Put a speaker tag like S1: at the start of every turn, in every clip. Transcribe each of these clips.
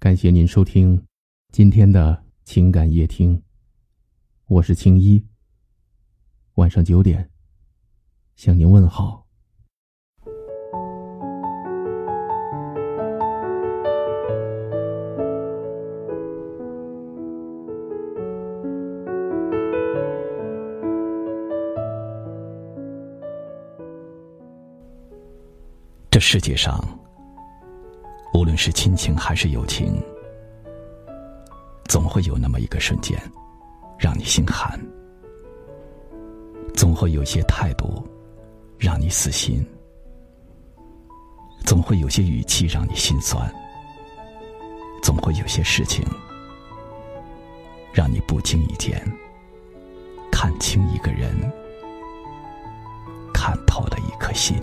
S1: 感谢您收听今天的情感夜听，我是青衣。晚上九点向您问好。
S2: 这世界上，无论是亲情还是友情，总会有那么一个瞬间，让你心寒；总会有些态度，让你死心；总会有些语气让你心酸；总会有些事情，让你不经意间看清一个人，看透了一颗心。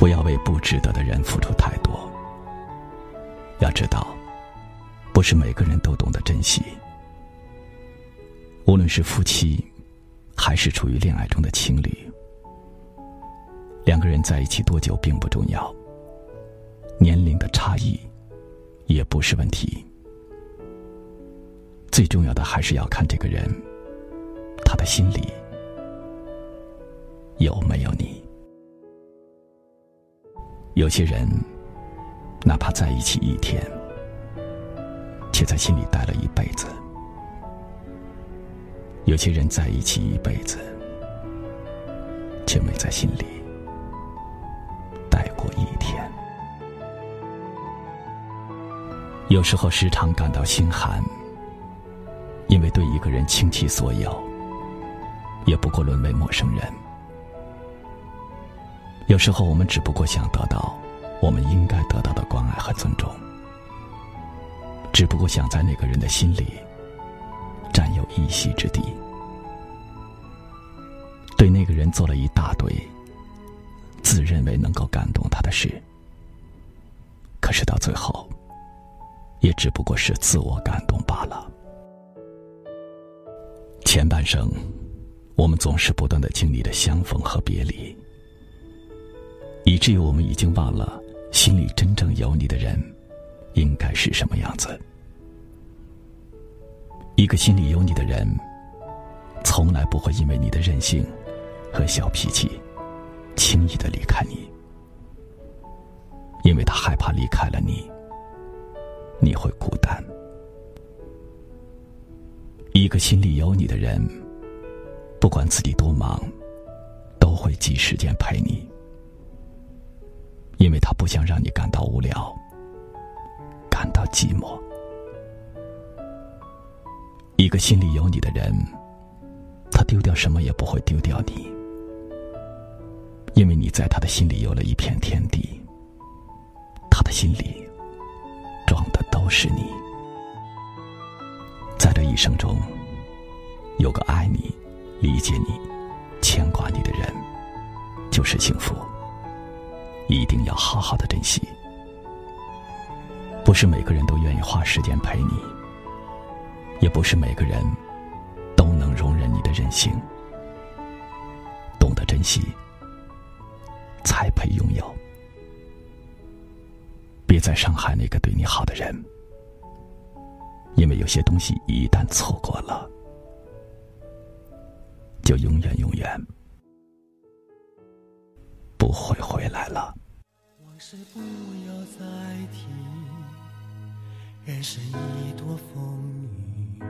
S2: 不要为不值得的人付出太多。要知道，不是每个人都懂得珍惜。无论是夫妻，还是处于恋爱中的情侣，两个人在一起多久并不重要，年龄的差异也不是问题。最重要的还是要看这个人，他的心里有没有你。有些人，哪怕在一起一天，却在心里待了一辈子；有些人在一起一辈子，却没在心里待过一天。有时候时常感到心寒，因为对一个人倾其所有，也不过沦为陌生人。有时候，我们只不过想得到我们应该得到的关爱和尊重，只不过想在那个人的心里占有一席之地，对那个人做了一大堆自认为能够感动他的事，可是到最后，也只不过是自我感动罢了。前半生，我们总是不断的经历着相逢和别离。以至于我们已经忘了，心里真正有你的人，应该是什么样子。一个心里有你的人，从来不会因为你的任性和小脾气，轻易的离开你，因为他害怕离开了你，你会孤单。一个心里有你的人，不管自己多忙，都会挤时间陪你。因为他不想让你感到无聊，感到寂寞。一个心里有你的人，他丢掉什么也不会丢掉你，因为你在他的心里有了一片天地，他的心里装的都是你。在这一生中，有个爱你、理解你、牵挂你的人，就是幸福。一定要好好的珍惜。不是每个人都愿意花时间陪你，也不是每个人都能容忍你的任性。懂得珍惜，才配拥有。别再伤害那个对你好的人，因为有些东西一旦错过了，就永远永远不会回来了。是不要再提，人生已多风雨，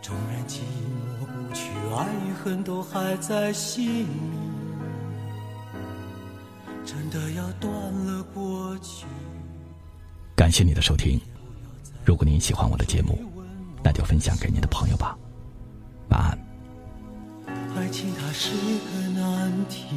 S2: 纵然寂寞不去，爱与恨都还在心里。真的要断了过去。感谢你的收听，如果您喜欢我的节目，那就分享给您的朋友吧。晚安。爱情它是个难题。